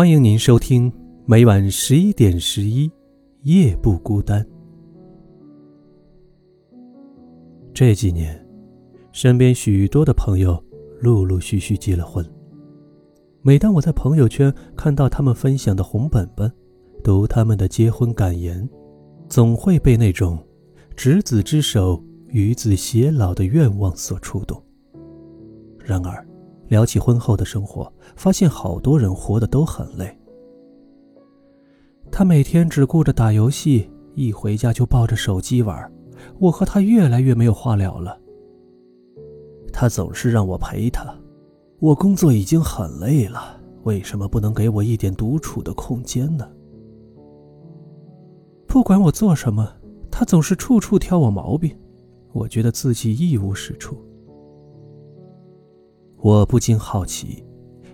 欢迎您收听每晚十一点十一夜不孤单。这几年，身边许多的朋友陆陆续续结了婚。每当我在朋友圈看到他们分享的红本本，读他们的结婚感言，总会被那种“执子之手，与子偕老”的愿望所触动。然而，聊起婚后的生活，发现好多人活得都很累。他每天只顾着打游戏，一回家就抱着手机玩。我和他越来越没有话聊了。他总是让我陪他，我工作已经很累了，为什么不能给我一点独处的空间呢？不管我做什么，他总是处处挑我毛病，我觉得自己一无是处。我不禁好奇，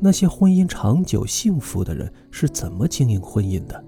那些婚姻长久幸福的人是怎么经营婚姻的？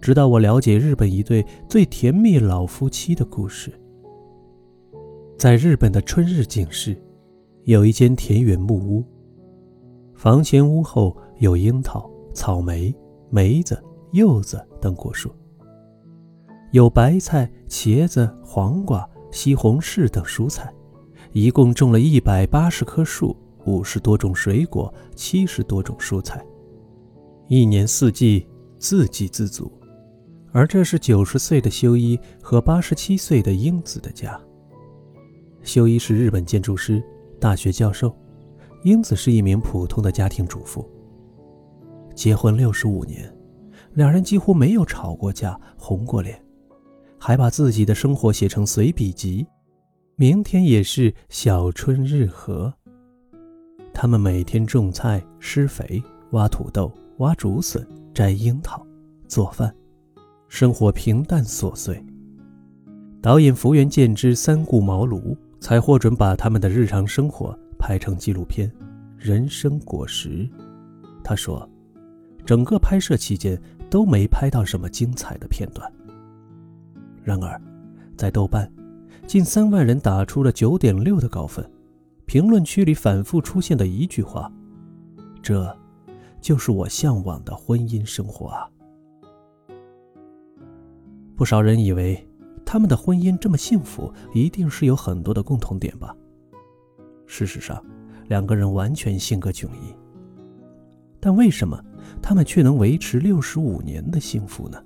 直到我了解日本一对最甜蜜老夫妻的故事。在日本的春日井市，有一间田园木屋。房前屋后有樱桃、草莓、梅子、柚子等果树，有白菜、茄子、黄瓜、西红柿等蔬菜，一共种了一百八十棵树。五十多种水果，七十多种蔬菜，一年四季自给自足。而这是九十岁的修一和八十七岁的英子的家。修一是日本建筑师、大学教授，英子是一名普通的家庭主妇。结婚六十五年，两人几乎没有吵过架、红过脸，还把自己的生活写成随笔集。明天也是小春日和。他们每天种菜、施肥、挖土豆、挖竹笋、摘樱桃、做饭，生活平淡琐碎。导演福原健之三顾茅庐，才获准把他们的日常生活拍成纪录片《人生果实》。他说，整个拍摄期间都没拍到什么精彩的片段。然而，在豆瓣，近三万人打出了九点六的高分。评论区里反复出现的一句话：“这，就是我向往的婚姻生活啊！”不少人以为他们的婚姻这么幸福，一定是有很多的共同点吧。事实上，两个人完全性格迥异。但为什么他们却能维持六十五年的幸福呢？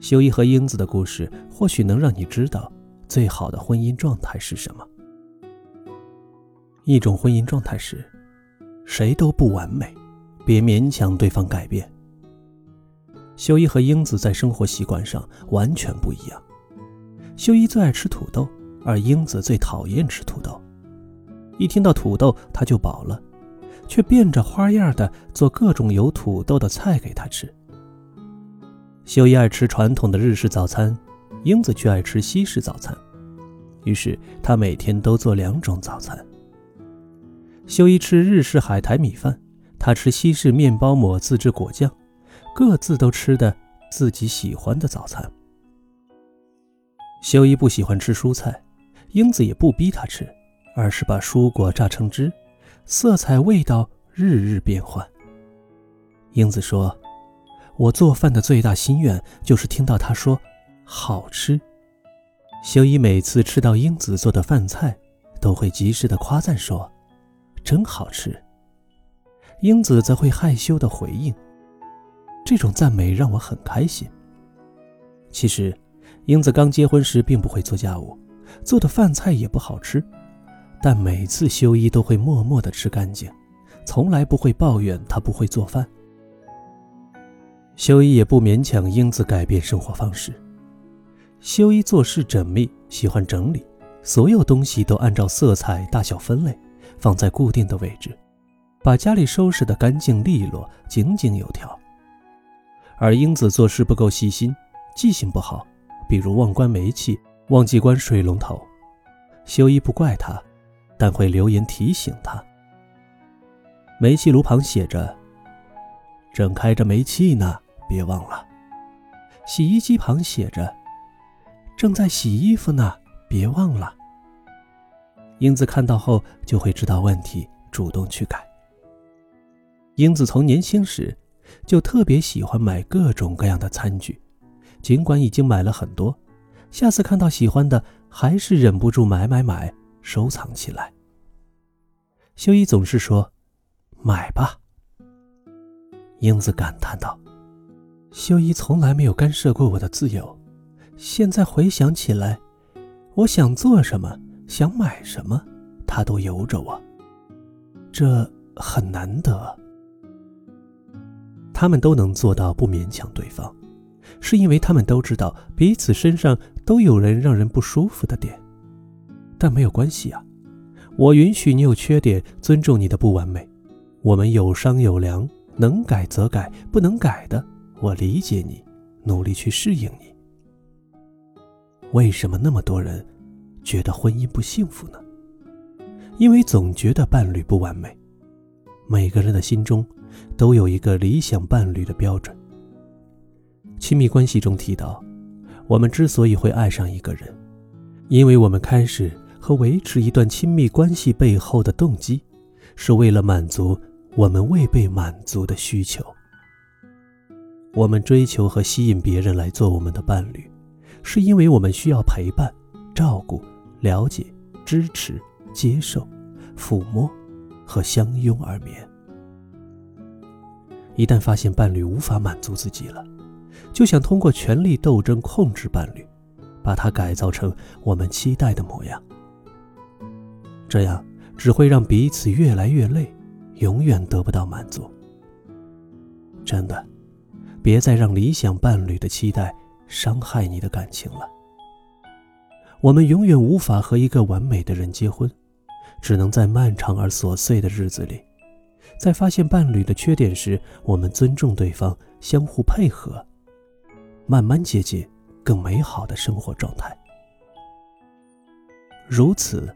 修一和英子的故事，或许能让你知道最好的婚姻状态是什么。一种婚姻状态是，谁都不完美，别勉强对方改变。修一和英子在生活习惯上完全不一样。修一最爱吃土豆，而英子最讨厌吃土豆。一听到土豆，他就饱了，却变着花样的做各种有土豆的菜给他吃。修一爱吃传统的日式早餐，英子却爱吃西式早餐，于是他每天都做两种早餐。修一吃日式海苔米饭，他吃西式面包抹自制果酱，各自都吃的自己喜欢的早餐。修一不喜欢吃蔬菜，英子也不逼他吃，而是把蔬果榨成汁，色彩味道日日变换。英子说：“我做饭的最大心愿就是听到他说好吃。”修一每次吃到英子做的饭菜，都会及时的夸赞说。真好吃。英子则会害羞的回应，这种赞美让我很开心。其实，英子刚结婚时并不会做家务，做的饭菜也不好吃，但每次修一都会默默的吃干净，从来不会抱怨她不会做饭。修一也不勉强英子改变生活方式。修一做事缜密，喜欢整理，所有东西都按照色彩、大小分类。放在固定的位置，把家里收拾得干净利落、井井有条。而英子做事不够细心，记性不好，比如忘关煤气、忘记关水龙头。修一不怪他，但会留言提醒他。煤气炉旁写着：“正开着煤气呢，别忘了。”洗衣机旁写着：“正在洗衣服呢，别忘了。”英子看到后就会知道问题，主动去改。英子从年轻时就特别喜欢买各种各样的餐具，尽管已经买了很多，下次看到喜欢的还是忍不住买买买，收藏起来。修一总是说：“买吧。”英子感叹道：“修一从来没有干涉过我的自由，现在回想起来，我想做什么，想买什么，他都由着我，这很难得。”他们都能做到不勉强对方，是因为他们都知道彼此身上都有人让人不舒服的点，但没有关系啊。我允许你有缺点，尊重你的不完美。我们有商有量，能改则改，不能改的，我理解你，努力去适应你。为什么那么多人觉得婚姻不幸福呢？因为总觉得伴侣不完美。每个人的心中都有一个理想伴侣的标准。亲密关系中提到，我们之所以会爱上一个人，因为我们开始。和维持一段亲密关系背后的动机，是为了满足我们未被满足的需求。我们追求和吸引别人来做我们的伴侣，是因为我们需要陪伴、了解、支持、接受、抚摸和相拥而眠。一旦发现伴侣无法满足自己了，就想通过权力斗争控制伴侣，把他改造成我们期待的模样。这样只会让彼此越来越累，永远得不到满足。真的，别再让理想伴侣的期待伤害你的感情了。我们永远无法和一个完美的人结婚，只能在漫长而琐碎的日子里，在发现伴侣的缺点时，我们尊重对方，相互配合，慢慢接近更美好的生活状态。如此。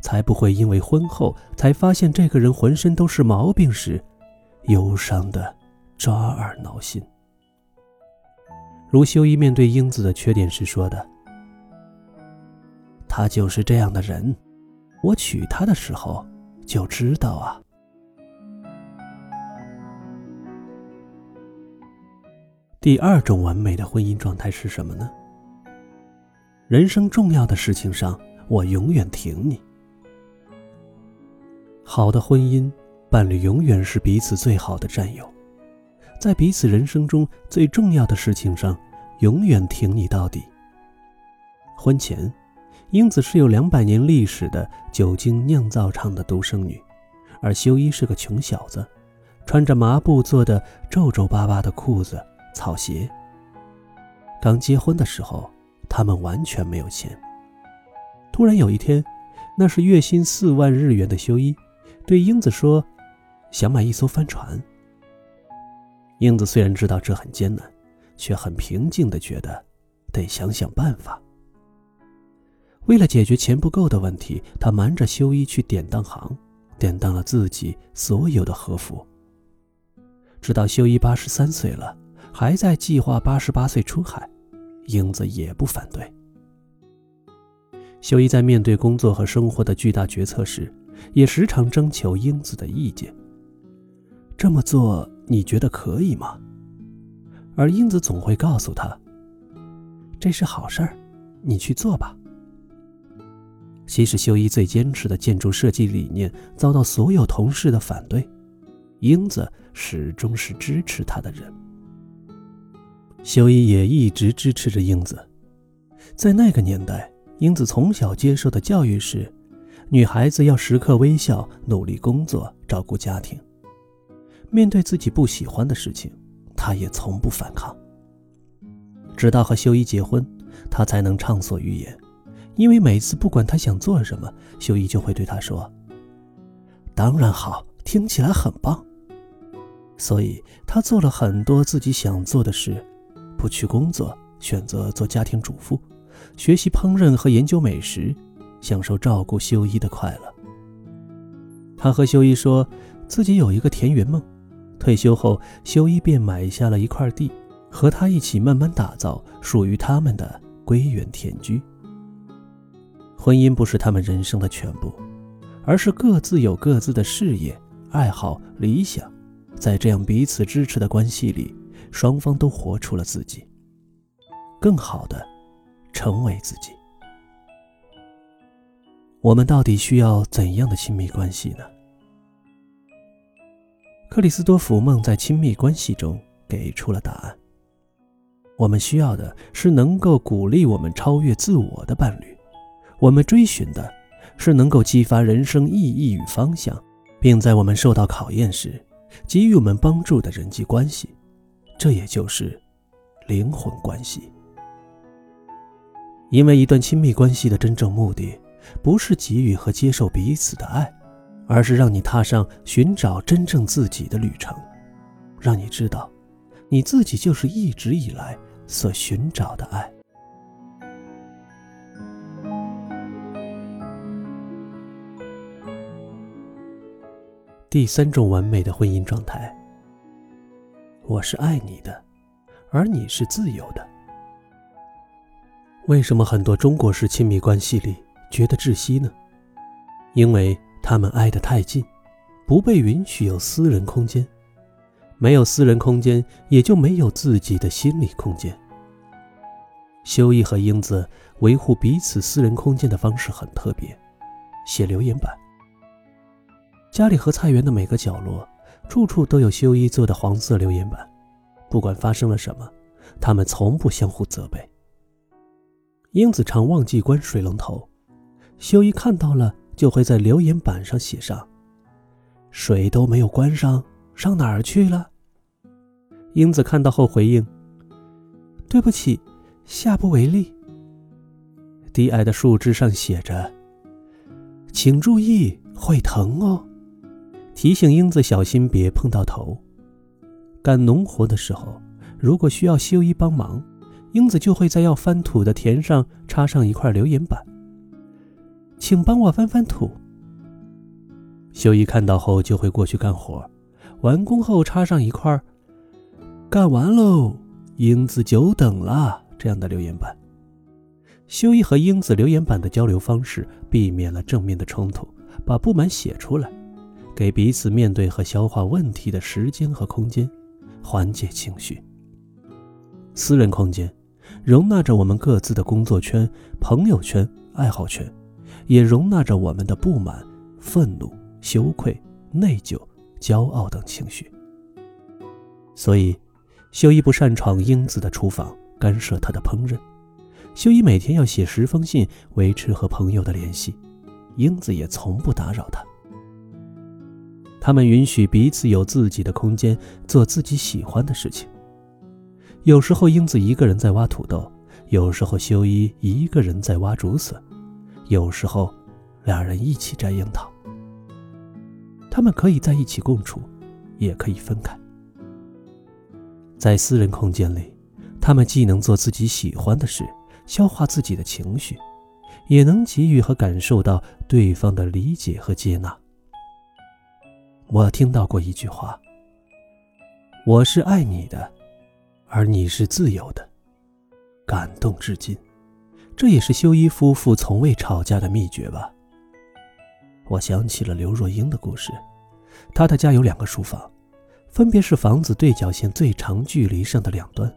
才不会因为婚后才发现这个人浑身都是毛病时，忧伤的抓耳挠心。如修一面对英子的缺点时说的：“他就是这样的人，我娶她的时候就知道啊。”第二种完美的婚姻状态是什么呢？人生重要的事情上，我永远挺你。好的婚姻，伴侣永远是彼此最好的战友，在彼此人生中最重要的事情上，永远挺你到底。婚前，英子是有两百年历史的酒精酿造厂的独生女，而修一是个穷小子，穿着麻布做的皱皱巴巴的裤子、草鞋。刚结婚的时候，他们完全没有钱。突然有一天，那是月薪四万日元的修一。对英子说：“想买一艘帆船。”英子虽然知道这很艰难，却很平静的觉得得想想办法。为了解决钱不够的问题，他瞒着修一去典当行，典当了自己所有的和服。直到修一八十三岁了，还在计划八十八岁出海，英子也不反对。修一在面对工作和生活的巨大决策时。也时常征求英子的意见。这么做你觉得可以吗？而英子总会告诉他：“这是好事儿，你去做吧。”即使修一最坚持的建筑设计理念遭到所有同事的反对，英子始终是支持他的人。修一也一直支持着英子。在那个年代，英子从小接受的教育是。女孩子要时刻微笑，努力工作，照顾家庭。面对自己不喜欢的事情，她也从不反抗。直到和修一结婚，她才能畅所欲言。因为每次不管他想做什么，修一就会对他说：“当然好，听起来很棒。”所以他做了很多自己想做的事，不去工作，选择做家庭主妇，学习烹饪和研究美食。享受照顾修一的快乐。他和修一说，自己有一个田园梦，退休后，修一便买下了一块地，和他一起慢慢打造属于他们的归园田居。婚姻不是他们人生的全部，而是各自有各自的事业、爱好、理想，在这样彼此支持的关系里，双方都活出了自己，更好的成为自己。我们到底需要怎样的亲密关系呢？克里斯多福·梦在《亲密关系》中给出了答案。我们需要的是能够鼓励我们超越自我的伴侣，我们追寻的是能够激发人生意义与方向，并在我们受到考验时给予我们帮助的人际关系。这也就是灵魂关系。因为一段亲密关系的真正目的，不是给予和接受彼此的爱。而是让你踏上寻找真正自己的旅程，让你知道，你自己就是一直以来所寻找的爱。第三种完美的婚姻状态：我是爱你的，而你是自由的。为什么很多中国式亲密关系里觉得窒息呢？因为。他们挨得太近，不被允许有私人空间，没有私人空间，也就没有自己的心理空间。修一和英子维护彼此私人空间的方式很特别，写留言板。家里和菜园的每个角落，处处都有修一做的黄色留言板，不管发生了什么，他们从不相互责备。英子常忘记关水龙头，修一看到了。就会在留言板上写上：“水都没有关上，上哪儿去了？”英子看到后回应：“对不起，下不为例。”低矮的树枝上写着：“请注意，会疼哦。”提醒英子小心别碰到头。干农活的时候，如果需要修一帮忙，英子就会在要翻土的田上插上一块留言板。请帮我翻翻土。修一看到后就会过去干活，完工后插上一块“干完喽，英子久等了”这样的留言板。修一和英子留言板的交流方式，避免了正面的冲突，把不满写出来，给彼此面对和消化问题的时间和空间，缓解情绪。私人空间，容纳着我们各自的工作圈、朋友圈、爱好圈。也容纳着我们的不满、愤怒、羞愧、内疚、骄傲等情绪。所以，修一不擅闯英子的厨房，干涉她的烹饪。修一每天要写十封信，维持和朋友的联系。英子也从不打扰他。他们允许彼此有自己的空间，做自己喜欢的事情。有时候，英子一个人在挖土豆；有时候，修一一个人在挖竹笋。有时候，两人一起摘樱桃。他们可以在一起共处，也可以分开。在私人空间里，他们既能做自己喜欢的事，消化自己的情绪，也能给予和感受到对方的理解和接纳。我听到过一句话：“我是爱你的，而你是自由的。”感动至今。这也是修一夫妇从未吵架的秘诀吧。我想起了刘若英的故事，她的家有两个书房，分别是房子对角线最长距离上的两端。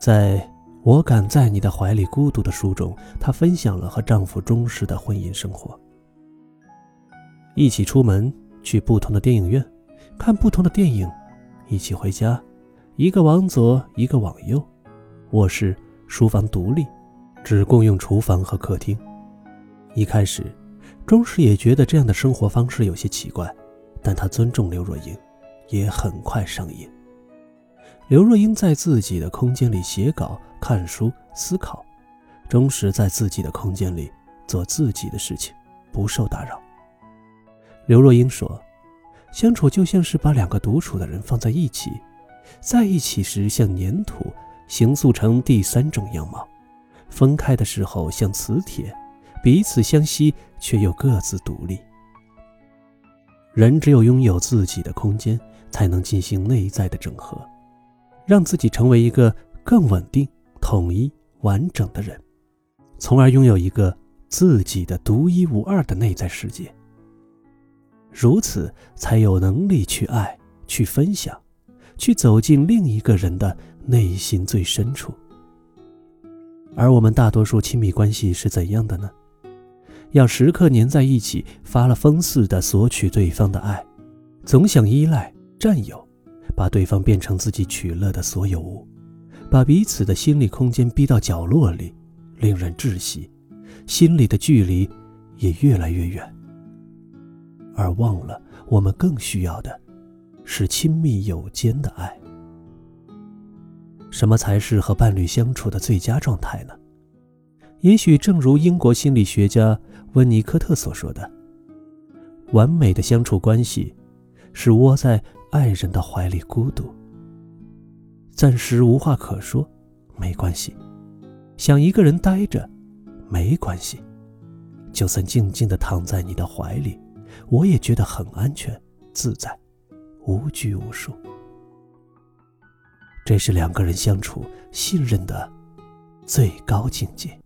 在我敢在你的怀里孤独的书中，她分享了和丈夫忠实的婚姻生活。一起出门去不同的电影院，看不同的电影，一起回家，一个往左，一个往右，卧室、书房独立。只共用厨房和客厅。一开始，钟石也觉得这样的生活方式有些奇怪，但他尊重刘若英，也很快上瘾。刘若英在自己的空间里写稿、看书、思考，钟石在自己的空间里做自己的事情，不受打扰。刘若英说：“相处就像是把两个独处的人放在一起，在一起时像粘土，形塑成第三种样貌。”分开的时候像磁铁，彼此相吸却又各自独立。人只有拥有自己的空间，才能进行内在的整合，让自己成为一个更稳定、统一、完整的人，从而拥有一个自己的独一无二的内在世界。如此才有能力去爱，去分享，去走进另一个人的内心最深处。而我们大多数亲密关系是怎样的呢？要时刻黏在一起，发了疯似的索取对方的爱，总想依赖、占有，把对方变成自己取乐的所有物，把彼此的心理空间逼到角落里，令人窒息，心里的距离也越来越远。而忘了，我们更需要的，是亲密有间的爱。什么才是和伴侣相处的最佳状态呢？也许正如英国心理学家。温尼科特所说的“完美的相处关系”，是窝在爱人的怀里孤独，暂时无话可说，没关系；想一个人待着，没关系；就算静静的躺在你的怀里，我也觉得很安全、自在，无拘无束。这是两个人相处信任的最高境界。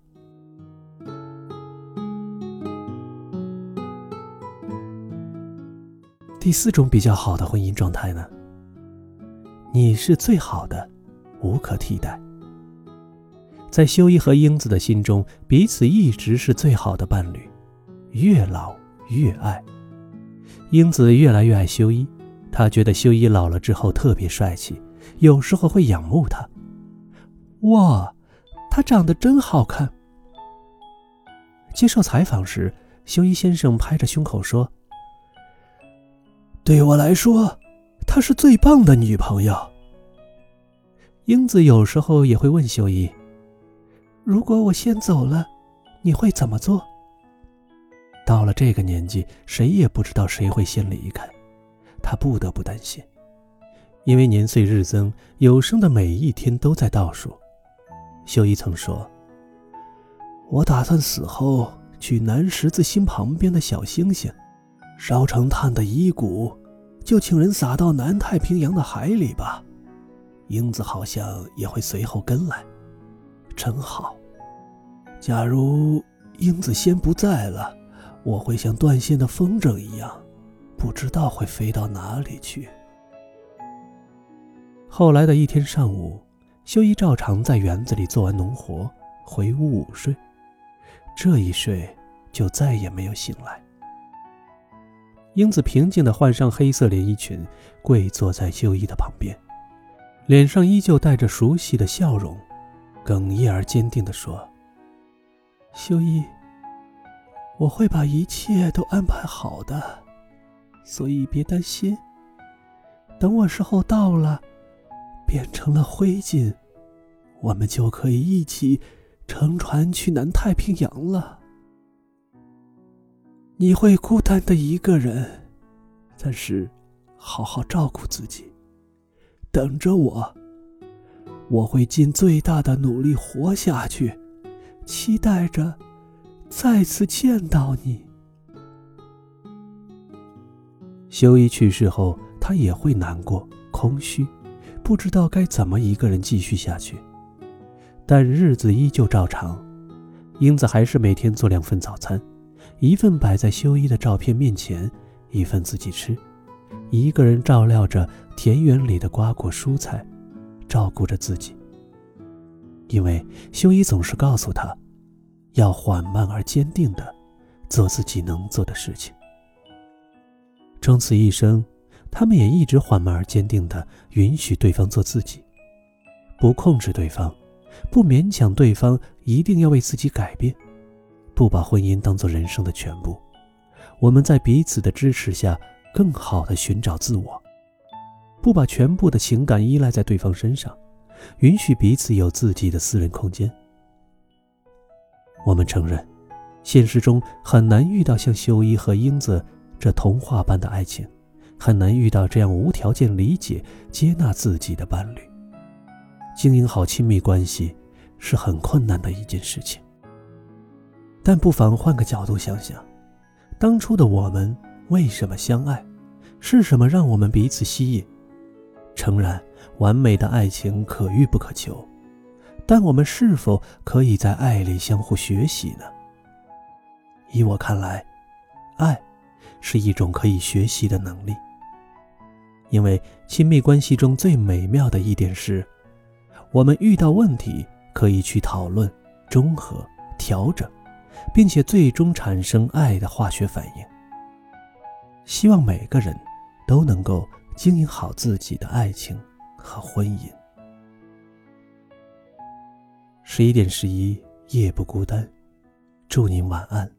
第四种比较好的婚姻状态呢？你是最好的，无可替代。在修一和英子的心中，彼此一直是最好的伴侣，越老越爱。英子越来越爱修一，她觉得修一老了之后特别帅气，有时候会仰慕他。哇，他长得真好看。接受采访时，修一先生拍着胸口说。对我来说，她是最棒的女朋友。英子有时候也会问修一：“如果我先走了，你会怎么做？”到了这个年纪，谁也不知道谁会先离开，他不得不担心，因为年岁日增，有生的每一天都在倒数。修一曾说：“我打算死后去南十字星旁边的小星星。”烧成炭的遗骨，就请人撒到南太平洋的海里吧。英子好像也会随后跟来，真好。假如英子先不在了，我会像断线的风筝一样，不知道会飞到哪里去。后来的一天上午，修一照常在园子里做完农活，回屋午睡。这一睡，就再也没有醒来。英子平静地换上黑色连衣裙，跪坐在修一的旁边，脸上依旧带着熟悉的笑容，哽咽而坚定地说：“修一，我会把一切都安排好的，所以别担心。等我时候到了，变成了灰烬，我们就可以一起乘船去南太平洋了。”你会孤单的一个人，但是好好照顾自己，等着我。我会尽最大的努力活下去，期待着再次见到你。修一去世后，他也会难过、空虚，不知道该怎么一个人继续下去。但日子依旧照常，英子还是每天做两份早餐。一份摆在修一的照片面前，一份自己吃，一个人照料着田园里的瓜果蔬菜，照顾着自己。因为修一总是告诉他，要缓慢而坚定的做自己能做的事情。终此一生，他们也一直缓慢而坚定的允许对方做自己，不控制对方，不勉强对方一定要为自己改变。不把婚姻当做人生的全部，我们在彼此的支持下，更好的寻找自我；不把全部的情感依赖在对方身上，允许彼此有自己的私人空间。我们承认，现实中很难遇到像修一和英子这童话般的爱情，很难遇到这样无条件理解、接纳自己的伴侣。经营好亲密关系，是很困难的一件事情。但不妨换个角度想想，当初的我们为什么相爱？是什么让我们彼此吸引？诚然，完美的爱情可遇不可求，但我们是否可以在爱里相互学习呢？依我看来，爱是一种可以学习的能力。因为亲密关系中最美妙的一点是，我们遇到问题可以去讨论、中和、调整，并且最终产生爱的化学反应。希望每个人都能够经营好自己的爱情和婚姻。十一点十一，夜不孤单，祝您晚安。